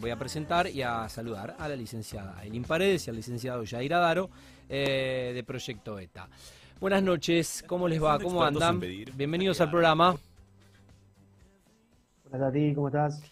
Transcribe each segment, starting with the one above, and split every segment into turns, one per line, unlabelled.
voy a presentar y a saludar a la licenciada Elin Paredes y al licenciado Jair Adaro eh, de Proyecto ETA. Buenas noches, ¿cómo les va? ¿Cómo andan? Bienvenidos al programa.
Hola Tati, ¿cómo estás?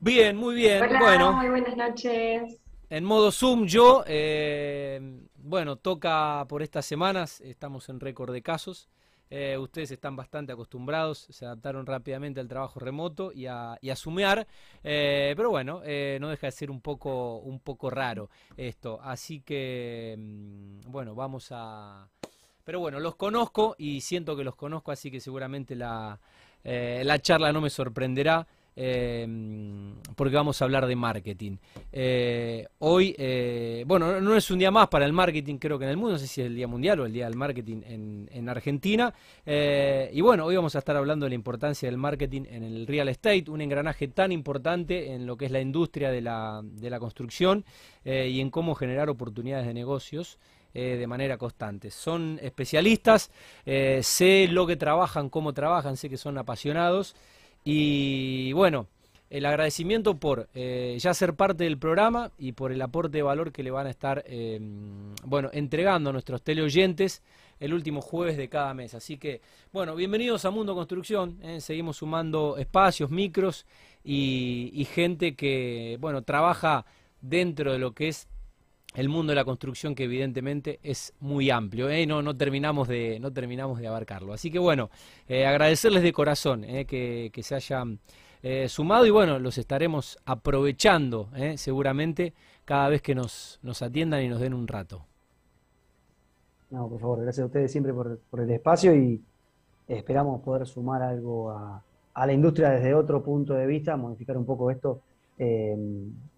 Bien, muy bien.
Hola,
bueno,
muy buenas noches.
en modo Zoom yo, eh, bueno, toca por estas semanas, estamos en récord de casos. Eh, ustedes están bastante acostumbrados, se adaptaron rápidamente al trabajo remoto y a, sumear, eh, pero bueno, eh, no deja de ser un poco, un poco raro esto. Así que, mm, bueno, vamos a... Pero bueno, los conozco y siento que los conozco, así que seguramente la, la charla no me sorprenderá. Eh, porque vamos a hablar de marketing. Eh, hoy, eh, bueno, no- es un día más para el marketing, creo que en el mundo, no sé si es el Día Mundial o el Día del Marketing en, en Argentina. Eh, y bueno, hoy vamos a estar hablando de la importancia del marketing en el real estate, un engranaje tan importante en lo que es la industria de la, de la construcción y en cómo generar oportunidades de negocios. de manera constante. Son especialistas, sé lo que trabajan, cómo trabajan, sé que son apasionados y bueno, el agradecimiento por eh, ya ser parte del programa y por el aporte de valor que le van a estar eh, bueno, entregando a nuestros teleoyentes el último jueves de cada mes. Así que, bueno, bienvenidos a Mundo Construcción. eh, seguimos sumando espacios, micros y, y gente que, bueno, trabaja dentro de lo que es el mundo de la construcción que evidentemente es muy amplio ¿eh? no, no, terminamos de, no terminamos de abarcarlo. Así que bueno, eh, agradecerles de corazón eh, que, que se hayan eh, sumado y bueno, los estaremos aprovechando eh, seguramente cada vez que nos, nos atiendan y nos den un rato.
No, por favor, gracias a ustedes siempre por, por el espacio y esperamos poder sumar algo a, a la industria desde otro punto de vista, modificar un poco esto, eh,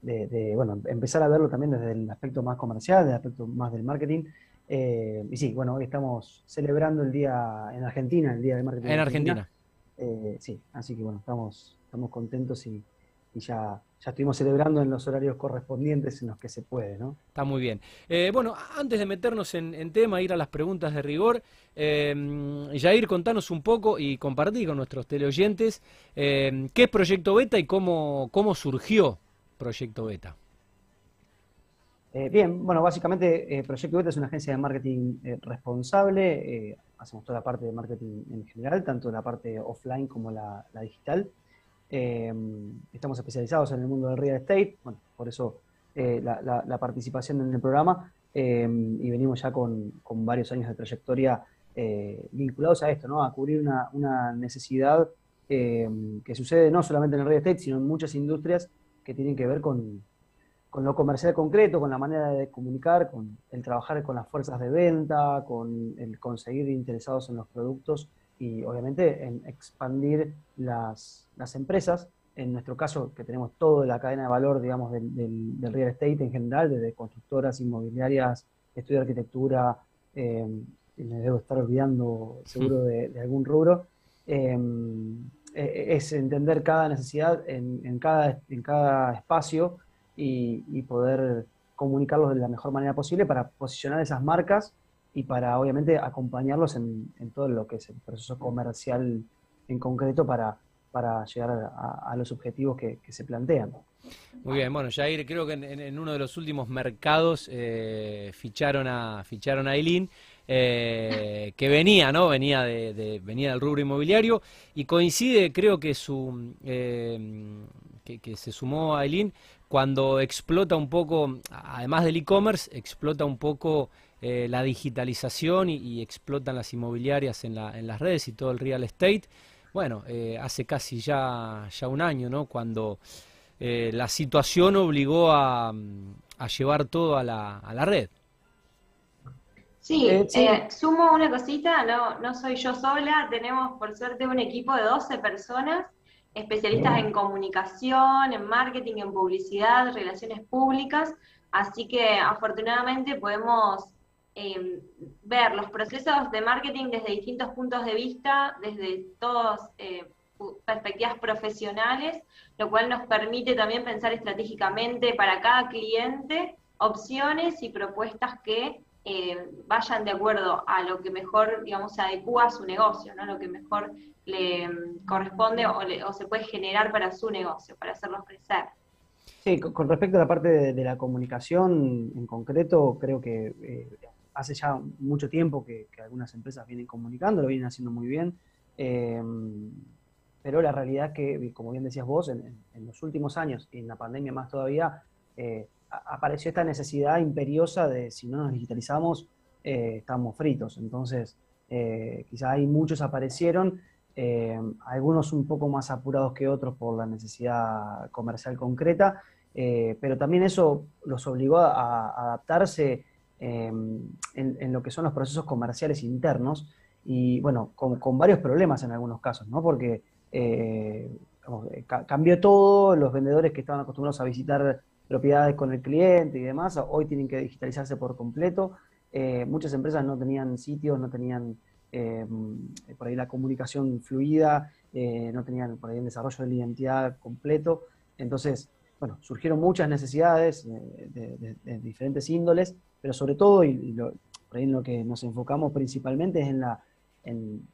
de, de, bueno, empezar a verlo también desde el aspecto más comercial, desde el aspecto más del marketing. Eh, y sí, bueno, hoy estamos celebrando el día en Argentina, el Día del Marketing
En Argentina.
Eh, sí, así que bueno, estamos, estamos contentos y, y ya, ya estuvimos celebrando en los horarios correspondientes en los que se puede, ¿no?
Está muy bien. Eh, bueno, antes de meternos en, en tema, ir a las preguntas de rigor, eh, Jair, contanos un poco y compartir con nuestros teleoyentes eh, qué es Proyecto Beta y cómo, cómo surgió Proyecto Beta.
Eh, bien, bueno, básicamente eh, Proyecto Beta es una agencia de marketing responsable. hacemos toda la parte de marketing en general, tanto la parte offline como la, la digital. Eh, estamos especializados en el mundo del real estate, bueno, por eso eh, la, participación en el programa eh, y venimos ya con, varios años de trayectoria eh, vinculados a esto, ¿no? A cubrir una, una necesidad eh, que sucede no solamente en el real estate, sino en muchas industrias que tienen que ver con, con lo comercial concreto, con la manera de comunicar, con el trabajar con las fuerzas de venta, con el conseguir interesados en los productos y obviamente en expandir las, las empresas. En nuestro caso, que tenemos toda la cadena de valor, digamos, del, del- del real estate en general, desde constructoras, inmobiliarias, estudio de arquitectura, eh, me debo estar olvidando seguro de, de algún rubro, eh, es entender cada necesidad en, en cada, en cada espacio y, y poder comunicarlos de la mejor manera posible para posicionar esas marcas y para obviamente acompañarlos en, en todo lo que es el proceso comercial en concreto para, para llegar a, los objetivos que, se plantean.
Muy bien, bueno, Jair, creo que en, uno de los últimos mercados eh, ficharon a ficharon a Eileen, eh, que venía, ¿no? Venía de, de- venía del rubro inmobiliario y coincide, creo que su eh, que, que se sumó a Eileen cuando explota un poco, además del e-commerce, explota un poco eh, la digitalización y, y explotan las inmobiliarias en la, en las redes y todo el real estate. Bueno, eh, hace casi ya, ya un año, ¿no? Cuando eh, la situación obligó a, mm, a llevar todo a la, a la red.
Sí,
sí.
eh, sumo una cosita, no, no soy yo sola, tenemos por suerte un equipo de 12 personas, especialistas en comunicación, en marketing, en publicidad, relaciones públicas, así que afortunadamente podemos eh, ver los procesos de marketing desde distintos puntos de vista, desde todas eh, perspectivas profesionales, lo cual nos permite también pensar estratégicamente para cada cliente opciones y propuestas que eh, vayan de acuerdo a lo que mejor, digamos, se adecua a su negocio, ¿no? Lo que mejor le mm, corresponde o, le- se puede generar para su negocio, para hacerlo crecer.
Sí, con respecto a la parte de, la comunicación en concreto, creo que eh, hace ya mucho tiempo que, algunas empresas vienen comunicando, lo vienen haciendo muy bien, em, pero la realidad es que, como bien decías vos, en, los últimos años y en la pandemia más todavía, eh, apareció esta necesidad imperiosa de si no nos digitalizamos, eh, estamos fritos. Entonces, eh, quizá hay muchos aparecieron, algunos un poco más apurados que otros por la necesidad comercial concreta, pero también eso los obligó a adaptarse Em, en, lo que son los procesos comerciales internos y bueno, con, varios problemas en algunos casos, ¿no? Porque eh, eh, cambió todo, los vendedores que estaban acostumbrados a visitar propiedades con el cliente y demás, hoy tienen que digitalizarse por completo. Eh, muchas empresas no tenían sitios, no tenían em, por ahí la comunicación fluida, no tenían por ahí el desarrollo de la identidad completo. Entonces, bueno, surgieron muchas necesidades de diferentes índoles pero sobre todo, y, lo, por ahí en lo que nos enfocamos principalmente es en la, en,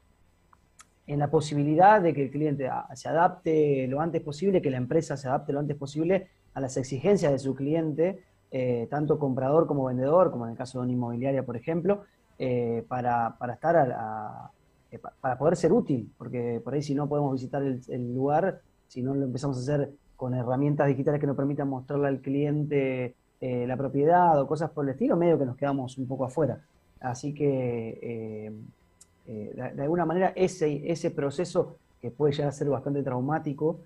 la posibilidad de que el cliente se adapte lo antes posible, que la empresa se adapte lo antes posible a las exigencias de su cliente, eh, tanto comprador como vendedor, como en el caso de una inmobiliaria, por ejemplo, eh, para, estar a, eh, para poder ser útil, porque por ahí si no podemos visitar el, el, lugar, si no lo empezamos a hacer con herramientas digitales que nos permitan mostrarle al cliente eh, la propiedad o cosas por el estilo, medio que nos quedamos un poco afuera. Así que, eh, eh, de, alguna manera, ese, ese proceso, que puede llegar a ser bastante traumático,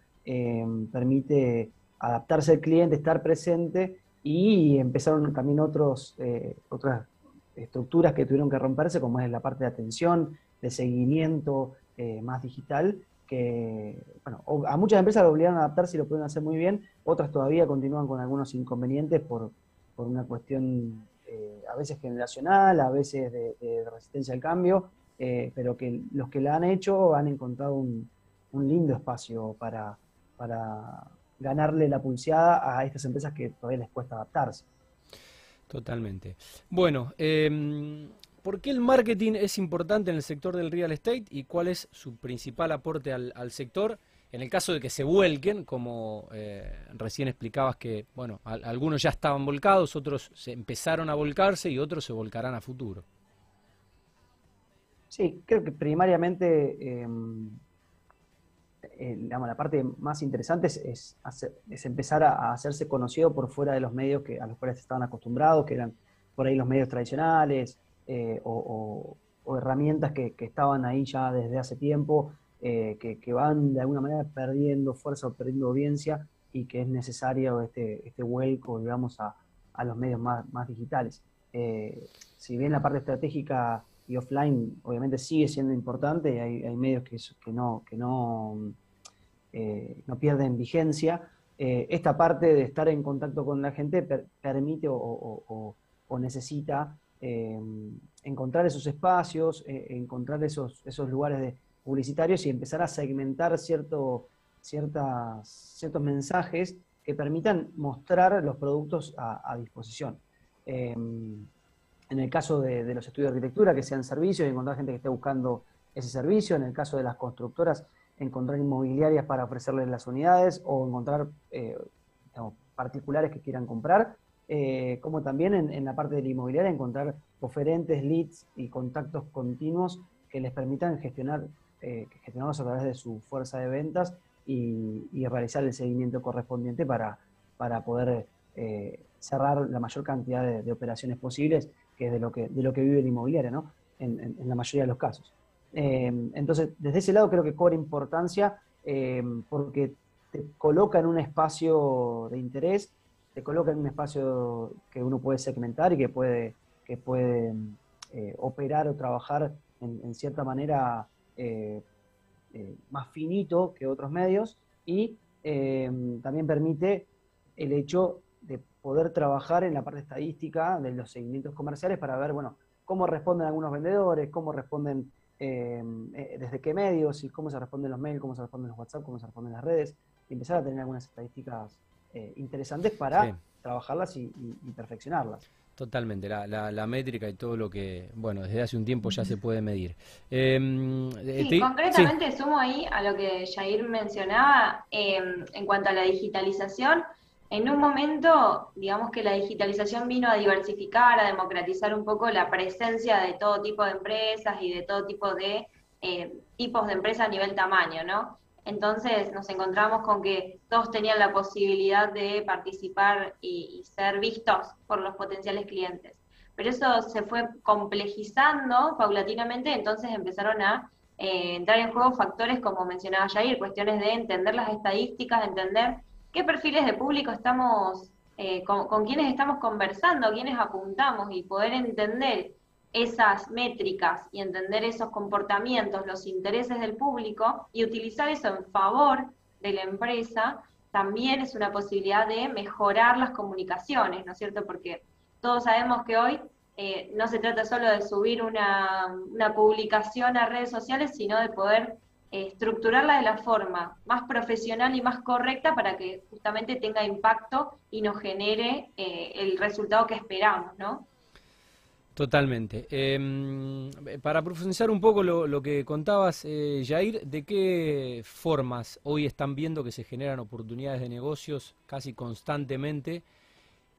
permite adaptarse al cliente, estar presente y empezaron también otros, otras estructuras que tuvieron que romperse, como es la parte de atención, de seguimiento más digital, que, bueno, a muchas empresas lo obligaron a adaptarse y lo pueden hacer muy bien, otras todavía continúan con algunos inconvenientes por, una cuestión eh, a veces generacional, a veces de, resistencia al cambio, eh, pero que los que la han hecho han encontrado un, lindo espacio para, para ganarle la pulseada a estas empresas que todavía les cuesta adaptarse.
Totalmente. Bueno, eh, ¿Por qué el marketing es importante en el sector del real estate y cuál es su principal aporte al, sector? En el caso de que se vuelquen, como eh, recién explicabas que, bueno, algunos ya estaban volcados, otros se empezaron a volcarse y otros se volcarán a futuro.
Sí, creo que primariamente em, eh, la parte más interesante es, es, empezar a, hacerse conocido por fuera de los medios que, a los cuales estaban acostumbrados, que eran por ahí los medios tradicionales, eh, o, herramientas que, estaban ahí ya desde hace tiempo, eh, que, van de alguna manera perdiendo fuerza o perdiendo audiencia y que es necesario este, este vuelco, digamos, a, los medios más, digitales. Eh, si bien la parte estratégica y offline obviamente sigue siendo importante, hay, hay medios que, no, que no, no pierden vigencia, esta parte de estar en contacto con la gente permite o necesita eh, encontrar esos espacios, eh, encontrar esos, esos lugares de publicitarios y empezar a segmentar cierto, ciertas, ciertos mensajes que permitan mostrar los productos a, disposición. Eh, en el caso de, los estudios de arquitectura, que sean servicios, encontrar gente que esté buscando ese servicio. En el caso de las constructoras, encontrar inmobiliarias para ofrecerles las unidades o encontrar particulares que quieran comprar. Eh, como también en, la parte de la inmobiliaria encontrar oferentes, leads y contactos continuos que les permitan gestionar, eh, gestionarlos a través de su fuerza de ventas y, realizar el seguimiento correspondiente para, para poder eh, cerrar la mayor cantidad de, operaciones posibles, que es de lo que, de lo que vive la inmobiliaria, ¿no? En, la mayoría de los casos. entonces, desde ese lado creo que cobra importancia porque te coloca en un espacio de interés te coloca en un espacio que uno puede segmentar y que puede, que puede eh, operar o trabajar en, cierta manera eh, eh, más finito que otros medios y también permite el hecho de poder trabajar en la parte estadística de los seguimientos comerciales para ver, bueno, cómo responden algunos vendedores, cómo responden desde qué medios y cómo se responden los mails, cómo se responden los WhatsApp, cómo se responden las redes y empezar a tener algunas estadísticas eh, interesantes para trabajarlas y, perfeccionarlas.
Totalmente, la, métrica y todo lo que, bueno, desde hace un tiempo ya se puede medir. Em,
eh, sí, concretamente sumo ahí a lo que Jair mencionaba em, en cuanto a la digitalización. en un momento, digamos que la digitalización vino a diversificar, a democratizar un poco la presencia de todo tipo de empresas y de todo tipo de eh, tipos de empresas a nivel tamaño, ¿no? Entonces nos encontramos con que todos tenían la posibilidad de participar y, ser vistos por los potenciales clientes. Pero eso se fue complejizando paulatinamente, entonces empezaron a eh, entrar en juego factores como mencionaba Jair, cuestiones de entender las estadísticas, de entender qué perfiles de público estamos, eh, con, con quiénes estamos conversando, quiénes apuntamos y poder entender esas métricas y entender esos comportamientos, los intereses del público y utilizar eso en favor de la empresa, también es una posibilidad de mejorar las comunicaciones, ¿no es cierto? Porque todos sabemos que hoy eh, no se trata solo de subir una, publicación a redes sociales, sino de poder eh, estructurarla de la forma más profesional y más correcta para que justamente tenga impacto y nos genere eh, el resultado que esperamos, ¿no?
Totalmente. Em, para profundizar un poco lo, que contabas, eh, Jair, ¿de qué formas hoy están viendo que se generan oportunidades de negocios casi constantemente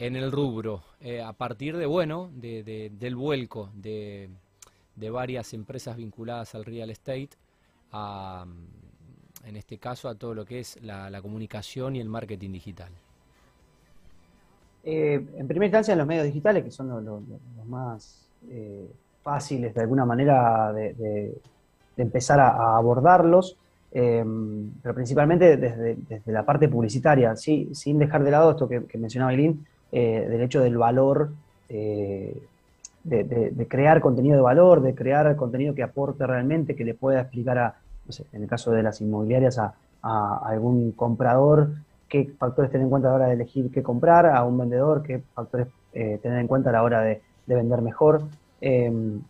en el rubro? Eh, a partir de, bueno, de, del vuelco de, varias empresas vinculadas al real estate, en este caso a todo lo que es la comunicación y el marketing digital.
Eh, en primera instancia en los medios digitales, que son los, más eh, fáciles de alguna manera de, empezar a, abordarlos, eh, pero principalmente desde, la parte publicitaria, sin dejar de lado esto que, mencionaba Eileen, del hecho del valor, de, crear contenido de valor, de crear contenido que aporte realmente, que le pueda explicar a, en el caso de las inmobiliarias, a algún comprador qué factores tener en cuenta a la hora de elegir qué comprar, a un vendedor, qué factores eh, tener en cuenta a la hora de, vender mejor. Em,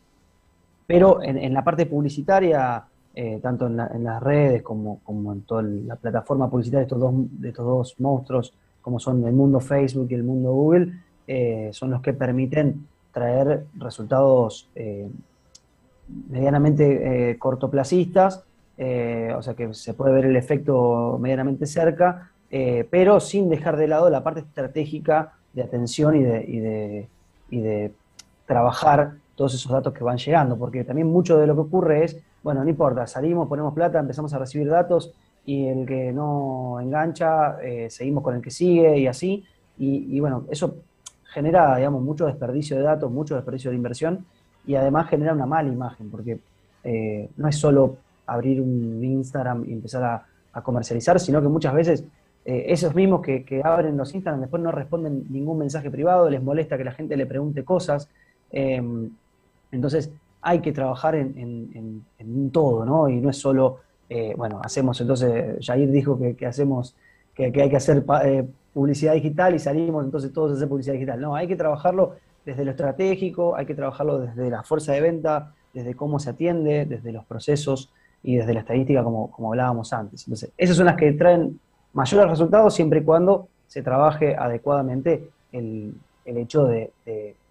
pero en, la parte publicitaria, eh, tanto en, las redes como, en toda la plataforma publicitaria de estos, dos, estos dos monstruos, como son el mundo Facebook y el mundo Google, eh, son los que permiten traer resultados medianamente cortoplacistas, o sea que se puede ver el efecto medianamente cerca, eh, pero sin dejar de lado la parte estratégica de atención y de, trabajar todos esos datos que van llegando, porque también mucho de lo que ocurre es, bueno, no importa, salimos, ponemos plata, empezamos a recibir datos y el que no engancha, eh, seguimos con el que sigue y así, y, bueno, eso genera, digamos, mucho desperdicio de datos, mucho desperdicio de inversión y además genera una mala imagen, porque eh, no es solo abrir un Instagram y empezar a comercializar, sino que muchas veces eh, esos mismos que, abren los Instagram después no responden ningún mensaje privado, les molesta que la gente le pregunte cosas. Em, entonces hay que trabajar en, un todo, ¿no? Y no es solo, eh, bueno, hacemos, entonces Jair dijo que, hacemos, que, hay que hacer eh, publicidad digital y salimos entonces todos a hacer publicidad digital. No, hay que trabajarlo desde lo estratégico, hay que trabajarlo desde la fuerza de venta, desde cómo se atiende, desde los procesos y desde la estadística como, como hablábamos antes. Entonces, esas son las que traen mayores resultados siempre y cuando se trabaje adecuadamente el, hecho de,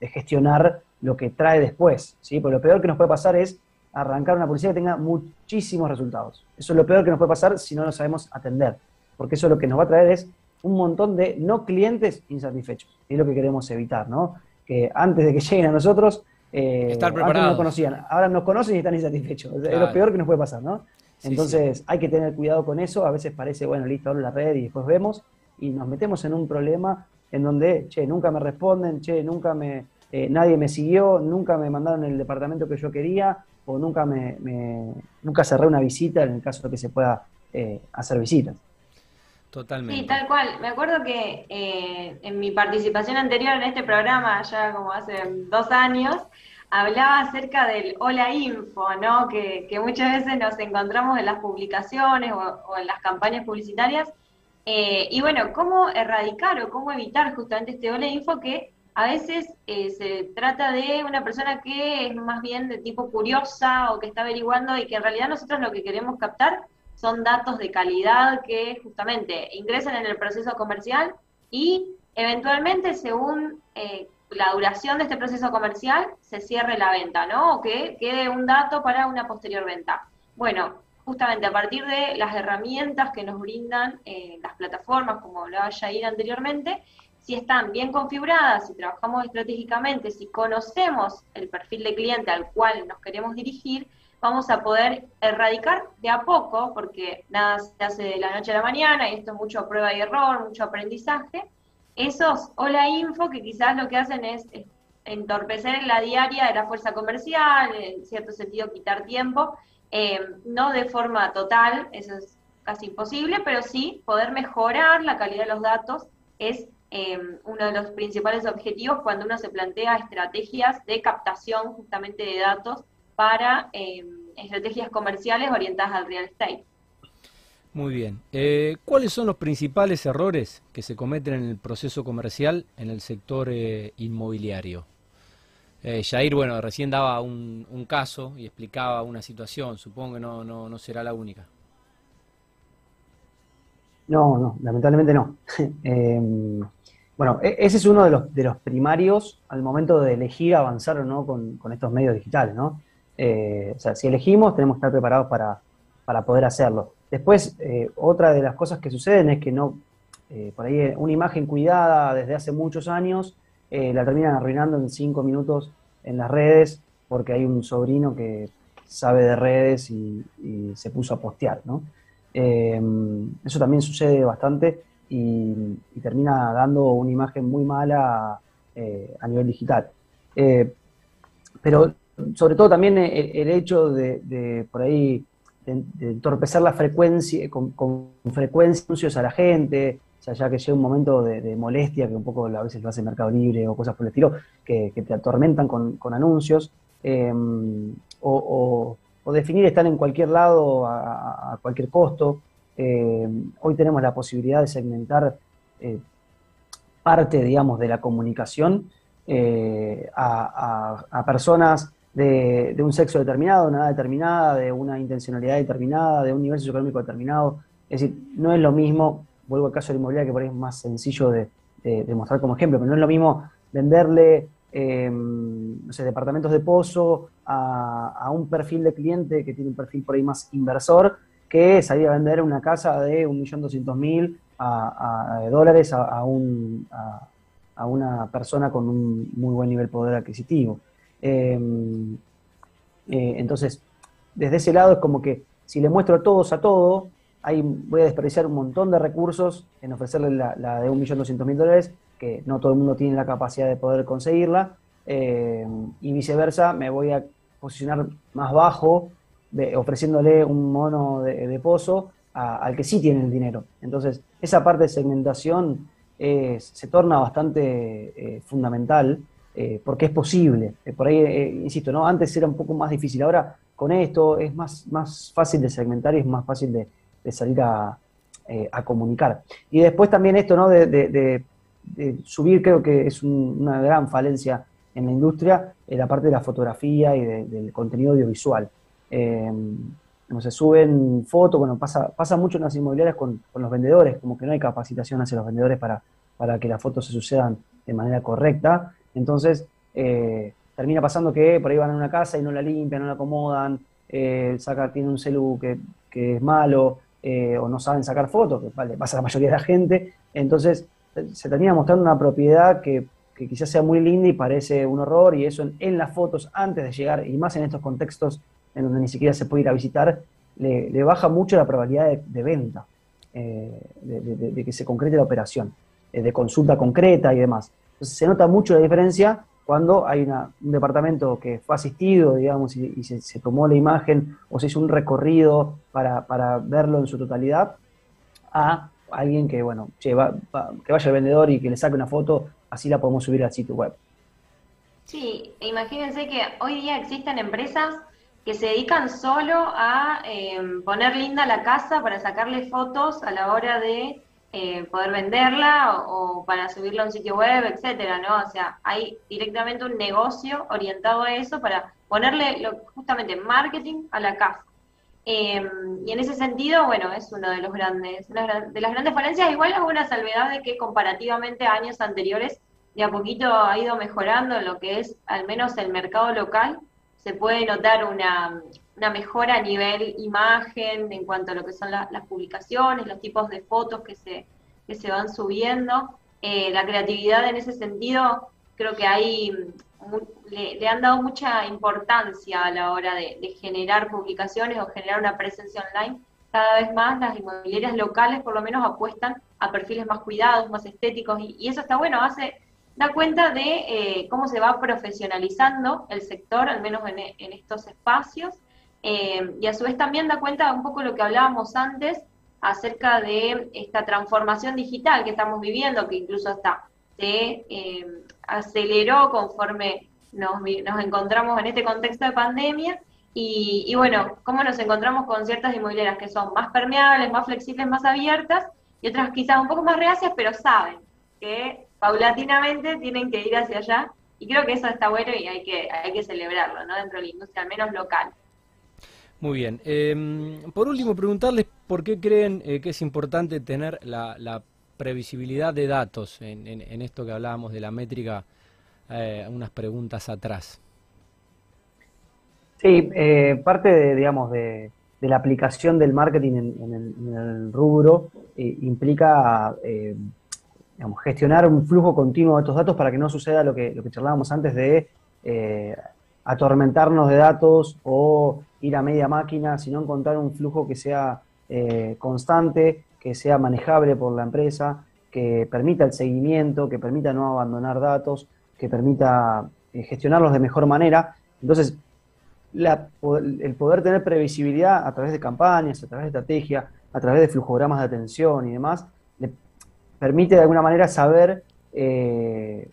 gestionar lo que trae después. ¿sí? Porque lo peor que nos puede pasar es arrancar una publicidad que tenga muchísimos resultados. Eso es lo peor que nos puede pasar si no lo sabemos atender. Porque eso lo que nos va a traer es un montón de no clientes insatisfechos. Y es lo que queremos evitar, ¿no? Que antes de que lleguen a nosotros,
eh, Estar preparados.
no conocían, ahora nos conocen y están insatisfechos. Es lo peor que nos puede pasar, ¿no? Entonces hay que tener cuidado con eso, a veces parece, bueno, listo, abro la red y después vemos, y nos metemos en un problema en donde, che, nunca me responden, che, nunca me, eh, nadie me siguió, nunca me mandaron el departamento que yo quería, o nunca me, nunca cerré una visita en el caso de que se pueda eh, hacer visitas.
Totalmente.
Sí, tal cual. Me acuerdo que eh, en mi participación anterior en este programa, ya como hace dos años, hablaba acerca del hola info, ¿no? Que, muchas veces nos encontramos en las publicaciones o, en las campañas publicitarias. Eh, y bueno, cómo erradicar o cómo evitar justamente este hola info que a veces eh, se trata de una persona que es más bien de tipo curiosa o que está averiguando y que en realidad nosotros lo que queremos captar son datos de calidad que justamente ingresan en el proceso comercial y eventualmente según eh, la duración de este proceso comercial se cierre la venta, ¿no? O que quede un dato para una posterior venta. Bueno, justamente a partir de las herramientas que nos brindan eh, las plataformas, como hablaba Jair anteriormente, si están bien configuradas, si trabajamos estratégicamente, si conocemos el perfil de cliente al cual nos queremos dirigir, vamos a poder erradicar de a poco, porque nada se hace de la noche a la mañana, y esto es mucho prueba y error, mucho aprendizaje, esos hola info que quizás lo que hacen es entorpecer la diaria de la fuerza comercial, en cierto sentido quitar tiempo, eh, no de forma total, eso es casi imposible, pero sí poder mejorar la calidad de los datos es eh, uno de los principales objetivos cuando uno se plantea estrategias de captación justamente de datos para eh, estrategias comerciales orientadas al real estate.
Muy bien. Eh, ¿Cuáles son los principales errores que se cometen en el proceso comercial en el sector eh, inmobiliario? Eh, Jair, bueno, recién daba un, caso y explicaba una situación. Supongo que no, no, será la única.
No, no, lamentablemente no. Em, bueno, e, ese es uno de los, de los primarios al momento de elegir avanzar o no con, con estos medios digitales, ¿no? o sea, si elegimos, tenemos que estar preparados para, para poder hacerlo. Después, eh, otra de las cosas que suceden es que no, eh, por ahí una imagen cuidada desde hace muchos años, eh, la terminan arruinando en cinco minutos en las redes porque hay un sobrino que sabe de redes y, se puso a postear, ¿no? eso también sucede bastante y, termina dando una imagen muy mala a nivel digital. pero sobre todo también el, hecho de por ahí de, entorpecer la frecuencia, con, frecuencia anuncios a la gente, o sea, ya que llega un momento de, molestia, que un poco a veces lo hace Mercado Libre o cosas por el estilo, que, te atormentan con, anuncios, em, o, definir estar en cualquier lado a, cualquier costo. Em, hoy tenemos la posibilidad de segmentar eh, parte, digamos, de la comunicación eh, a personas de, un sexo determinado, de una edad determinada, de una intencionalidad determinada, de un nivel socioeconómico determinado. Es decir, no es lo mismo, vuelvo al caso de la inmobiliaria, que por ahí es más sencillo de, mostrar como ejemplo, pero no es lo mismo venderle eh, no departamentos de pozo a, un perfil de cliente que tiene un perfil por ahí más inversor que salir a vender una casa de 1.200.000 a, a, dólares a, un, a, una persona con un muy buen nivel de poder adquisitivo. Em, eh, entonces, desde ese lado es como que si le muestro a todos a todo, ahí voy a desperdiciar un montón de recursos en ofrecerle la, de 1.200.000 dólares, que no todo el mundo tiene la capacidad de poder conseguirla, em, y viceversa, me voy a posicionar más bajo, ofreciéndole un mono de, pozo al que sí tiene el dinero. Entonces, esa parte de segmentación se torna bastante eh, fundamental eh, porque es posible. Eh, por ahí, eh, insisto, ¿no? antes era un poco más difícil, ahora con esto es más, más fácil de segmentar y es más fácil de, salir a, comunicar. Y después también esto ¿no? de, subir, creo que es una gran falencia en la industria, en la parte de la fotografía y del contenido audiovisual. no se suben fotos, bueno, pasa, pasa mucho en las inmobiliarias con, los vendedores, como que no hay capacitación hacia los vendedores para, para que las fotos se sucedan de manera correcta. Entonces, eh, termina pasando que por ahí van a una casa y no la limpian, no la acomodan, eh, saca, tiene un celu que, es malo, eh, o no saben sacar fotos, que vale, pasa a la mayoría de la gente. Entonces, se termina mostrando una propiedad que, quizás sea muy linda y parece un horror, y eso en, las fotos antes de llegar, y más en estos contextos en donde ni siquiera se puede ir a visitar, le, baja mucho la probabilidad de, venta, de, que se concrete la operación, de consulta concreta y demás. Entonces se nota mucho la diferencia cuando hay un departamento que fue asistido, digamos, y, se, tomó la imagen o se hizo un recorrido para, verlo en su totalidad, a alguien que, bueno, que vaya al vendedor y que le saque una foto, así la podemos subir al sitio web.
Sí, imagínense que hoy día existen empresas que se dedican solo a eh, poner linda la casa para sacarle fotos a la hora de eh, poder venderla o, para subirla a un sitio web, etcétera, ¿no? O sea, hay directamente un negocio orientado a eso para ponerle justamente marketing a la casa. Em, y en ese sentido, bueno, es uno de los grandes, de las grandes falencias, igual es una salvedad de que comparativamente a años anteriores, de a poquito ha ido mejorando lo que es al menos el mercado local, se puede notar una, una mejora a nivel imagen en cuanto a lo que son las publicaciones, los tipos de fotos que se, que se van subiendo. Eh, la creatividad en ese sentido creo que hay, le, han dado mucha importancia a la hora de, generar publicaciones o generar una presencia online. Cada vez más las inmobiliarias locales por lo menos apuestan a perfiles más cuidados, más estéticos, y, eso está bueno, hace, da cuenta de eh, cómo se va profesionalizando el sector, al menos en, en estos espacios, eh, y a su vez también da cuenta un poco lo que hablábamos antes acerca de esta transformación digital que estamos viviendo, que incluso hasta se eh, aceleró conforme nos, encontramos en este contexto de pandemia. Y, bueno, cómo nos encontramos con ciertas inmobiliarias que son más permeables, más flexibles, más abiertas, y otras quizás un poco más reacias, pero saben que paulatinamente tienen que ir hacia allá. Y creo que eso está bueno y hay que, hay que celebrarlo, ¿no? Dentro de la industria, al menos local.
Muy bien. Em, por último, preguntarles por qué creen eh, que es importante tener la, previsibilidad de datos en, esto que hablábamos de la métrica eh, unas preguntas atrás.
Sí, eh, parte de, digamos, de, la aplicación del marketing en, el, rubro implica gestionar un flujo continuo de estos datos para que no suceda lo que, lo que charlábamos antes de atormentarnos de datos o ir a media máquina, sino encontrar un flujo que sea eh, constante, que sea manejable por la empresa, que permita el seguimiento, que permita no abandonar datos, que permita eh, gestionarlos de mejor manera. Entonces, el poder tener previsibilidad a través de campañas, a través de estrategia, a través de flujogramas de atención y demás, le permite de alguna manera saber eh,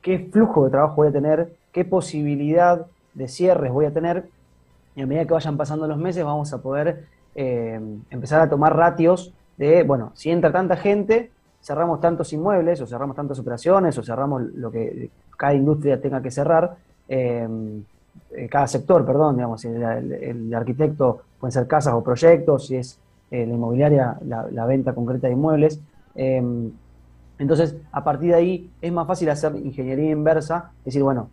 qué flujo de trabajo voy a tener, qué posibilidad de cierres voy a tener, y a medida que vayan pasando los meses vamos a poder eh, empezar a tomar ratios de, bueno, si entra tanta gente, cerramos tantos inmuebles, o cerramos tantas operaciones, o cerramos lo que cada industria tenga que cerrar, eh, eh, cada sector, perdón, digamos, el, arquitecto pueden ser casas o proyectos, si es la inmobiliaria, la, venta concreta de inmuebles. entonces, a partir de ahí es más fácil hacer ingeniería inversa, decir, bueno,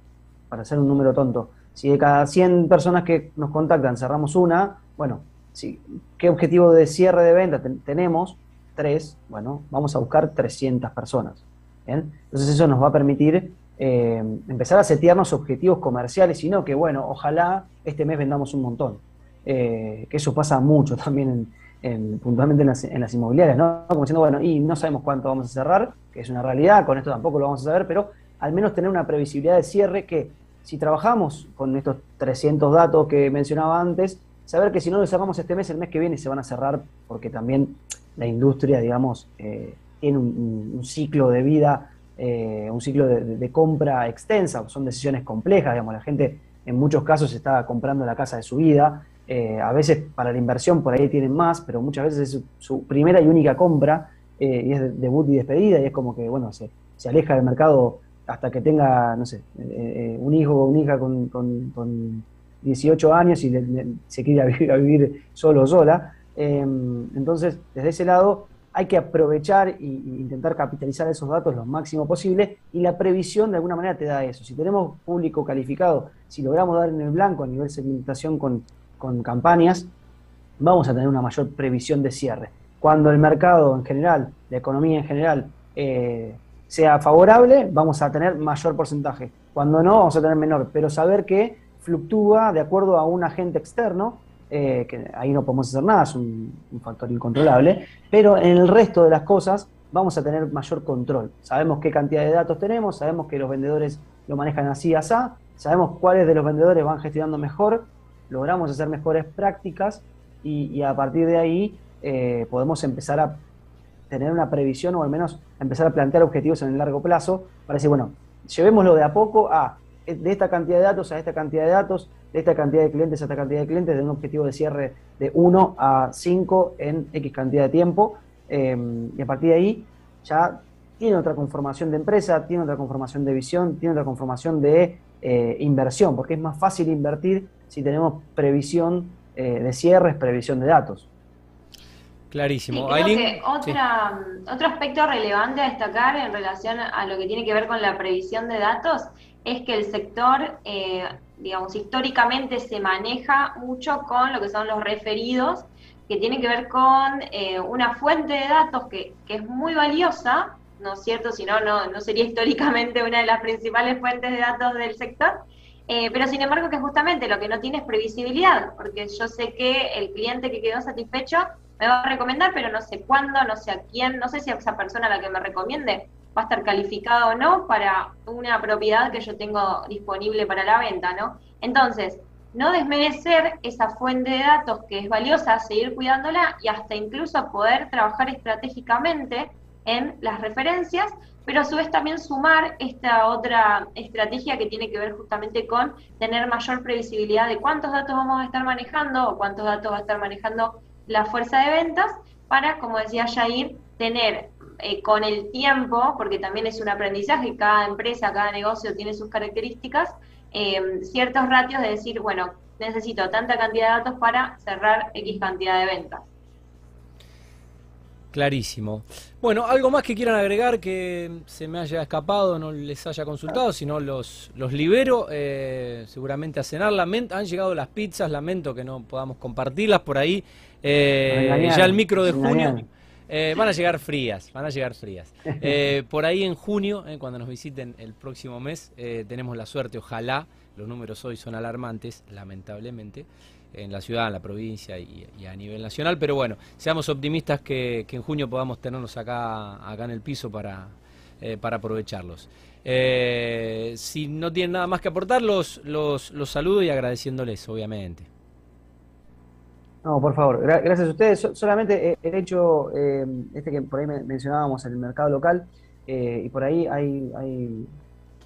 para hacer un número tonto, si de cada 100 personas que nos contactan cerramos una, bueno, si, ¿qué objetivo de cierre de venta tenemos? Tres, bueno, vamos a buscar 300 personas. Entonces eso nos va a permitir eh, empezar a setearnos objetivos comerciales, y no que, bueno, ojalá este mes vendamos un montón. Eh, que eso pasa mucho también en, puntualmente en las, inmobiliarias, ¿no? Como diciendo, bueno, y no sabemos cuánto vamos a cerrar, que es una realidad, con esto tampoco lo vamos a saber, pero al menos tener una previsibilidad de cierre que si trabajamos con estos 300 datos que mencionaba antes, saber que si no lo cerramos este mes, el mes que viene se van a cerrar porque también la industria, digamos, eh, tiene un, ciclo de vida, eh, un ciclo de, compra extensa, son decisiones complejas, digamos, la gente en muchos casos está comprando la casa de su vida, eh, a veces para la inversión por ahí tienen más, pero muchas veces es su, primera y única compra, y es debut y despedida, y es como que, bueno, se, se aleja del mercado hasta que tenga, no sé, eh, eh, un hijo o una hija con, con, 18 años y se quiere vivir, a vivir solo o sola. Em, entonces, desde ese lado, hay que aprovechar e intentar capitalizar esos datos lo máximo posible y la previsión de alguna manera te da eso. Si tenemos público calificado, si logramos dar en el blanco a nivel segmentación con, con campañas, vamos a tener una mayor previsión de cierre. Cuando el mercado en general, la economía en general, eh, sea favorable, vamos a tener mayor porcentaje. Cuando no, vamos a tener menor. Pero saber que fluctúa de acuerdo a un agente externo, eh, que ahí no podemos hacer nada, es un, factor incontrolable, pero en el resto de las cosas vamos a tener mayor control. Sabemos qué cantidad de datos tenemos, sabemos que los vendedores lo manejan así, así, sabemos cuáles de los vendedores van gestionando mejor, logramos hacer mejores prácticas y, a partir de ahí eh, podemos empezar a tener una previsión o al menos empezar a plantear objetivos en el largo plazo para decir, bueno, llevémoslo de a poco a de esta cantidad de datos a esta cantidad de datos, de esta cantidad de clientes a esta cantidad de clientes, de un objetivo de cierre de 1 a 5 en X cantidad de tiempo. Em, y a partir de ahí ya tiene otra conformación de empresa, tiene otra conformación de visión, tiene otra conformación de eh, inversión, porque es más fácil invertir si tenemos previsión eh, de cierres, previsión de datos.
Clarísimo.
otro aspecto relevante a destacar en relación a lo que tiene que ver con la previsión de datos es que el sector eh, digamos, históricamente se maneja mucho con lo que son los referidos, que tiene que ver con eh, una fuente de datos que, que, es muy valiosa, ¿no es cierto? Si no, no sería históricamente una de las principales fuentes de datos del sector, eh, pero sin embargo que justamente lo que no tiene es previsibilidad, porque yo sé que el cliente que quedó satisfecho me va a recomendar, pero no sé cuándo, no sé a quién, no sé si a esa persona a la que me recomiende va a estar calificada o no para una propiedad que yo tengo disponible para la venta, ¿no? Entonces, no desmerecer esa fuente de datos que es valiosa, seguir cuidándola y hasta incluso poder trabajar estratégicamente en las referencias pero a su vez también sumar esta otra estrategia que tiene que ver justamente con tener mayor previsibilidad de cuántos datos vamos a estar manejando o cuántos datos va a estar manejando la fuerza de ventas para, como decía Jair, tener eh, con el tiempo, porque también es un aprendizaje, cada empresa, cada negocio tiene sus características, eh, ciertos ratios de decir, bueno, necesito tanta cantidad de datos para cerrar X cantidad de ventas.
Clarísimo. Bueno, algo más que quieran agregar que se me haya escapado, no les haya consultado, sino los, los libero eh, seguramente a cenar. Han llegado las pizzas, lamento que no podamos compartirlas por ahí. Eh, ya el micro de junio. Eh, van a llegar frías, van a llegar frías. por ahí en junio, cuando nos visiten el próximo mes, tenemos la suerte, ojalá, los números hoy son alarmantes, lamentablemente, en la ciudad, en la provincia y, a nivel nacional, pero bueno, seamos optimistas que, en junio podamos tenerlos acá, acá en el piso para, eh, para aprovecharlos. Eh, si no tienen nada más que aportar, los, los, saludo y agradeciéndoles, obviamente.
No, por favor, gracias a ustedes. solamente eh, el hecho, este que por ahí mencionábamos en el mercado local, y por ahí hay, hay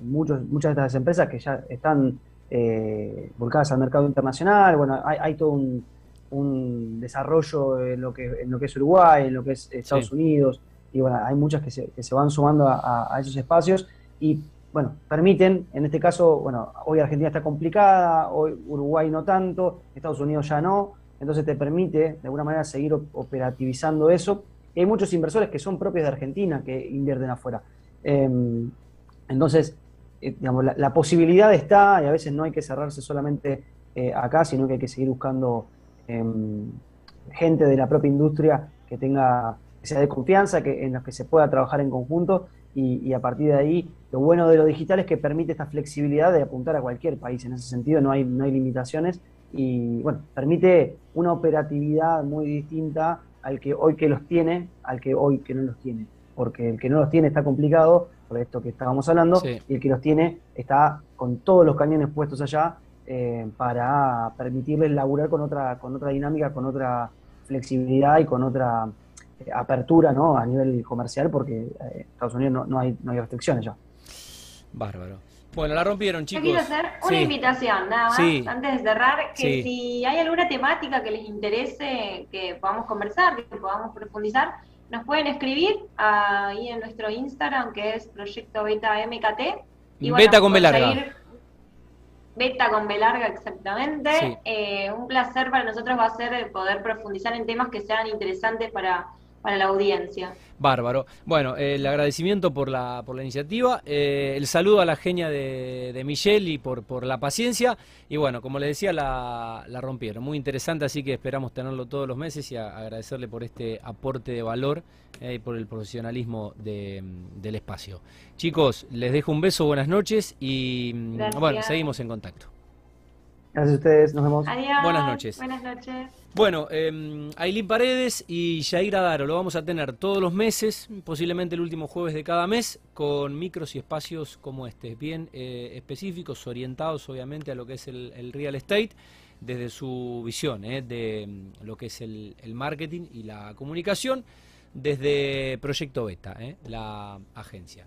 muchos, muchas de estas empresas que ya están eh, volcadas al mercado internacional. Bueno, hay, todo un, desarrollo en lo, que, en lo que es Uruguay, en lo que es Estados Unidos, y bueno, hay muchas que se, que se van sumando a, esos espacios y, bueno, permiten, en este caso, bueno, hoy Argentina está complicada, hoy Uruguay no tanto, Estados Unidos ya no, entonces te permite de alguna manera seguir operativizando eso. Y hay muchos inversores que son propios de Argentina que invierten afuera. Em, entonces, eh, digamos, la, posibilidad está y a veces no hay que cerrarse solamente eh, acá, sino que hay que seguir buscando em, gente de la propia industria que tenga, que sea de confianza, que, en los que se pueda trabajar en conjunto y, a partir de ahí, lo bueno de lo digital es que permite esta flexibilidad de apuntar a cualquier país. En ese sentido no hay, no hay limitaciones y bueno, permite una operatividad muy distinta al que hoy que los tiene, al que hoy que no los tiene. Porque el que no los tiene está complicado, por esto que estábamos hablando, y el que los tiene está con todos los cañones puestos allá eh, para permitirles laburar con otra, con otra dinámica, con otra flexibilidad y con otra eh, apertura ¿no? a nivel comercial, porque en eh, Estados Unidos no, hay, no hay restricciones ya.
Bárbaro. Bueno, la rompieron, chicos.
Yo quiero hacer una invitación, nada más, antes de cerrar, que si hay alguna temática que les interese, que podamos conversar, que podamos profundizar, nos pueden escribir ahí en nuestro Instagram, que es Proyecto Beta MKT.
Y beta con B larga.
Beta con B larga, exactamente. Eh, un placer para nosotros va a ser poder profundizar en temas que sean interesantes para para la audiencia.
Bárbaro. Bueno, el agradecimiento por la, por la iniciativa, eh, el saludo a la genia de, de Michelle y por, por la paciencia. Y bueno, como les decía, la, la rompieron. Muy interesante, así que esperamos tenerlo todos los meses y agradecerle por este aporte de valor eh, y por el profesionalismo del espacio. Chicos, les dejo un beso, buenas noches y mm, bueno, seguimos en contacto.
Gracias a ustedes, nos vemos.
Adiós.
Buenas noches.
Buenas noches.
Bueno, eh, Ailín Paredes y Jair Adaro lo vamos a tener todos los meses, posiblemente el último jueves de cada mes, con micros y espacios como este, bien eh, específicos, orientados obviamente a lo que es el, real estate, desde su visión eh, de mm, lo que es el, el, marketing y la comunicación, desde Proyecto Beta, eh, la agencia.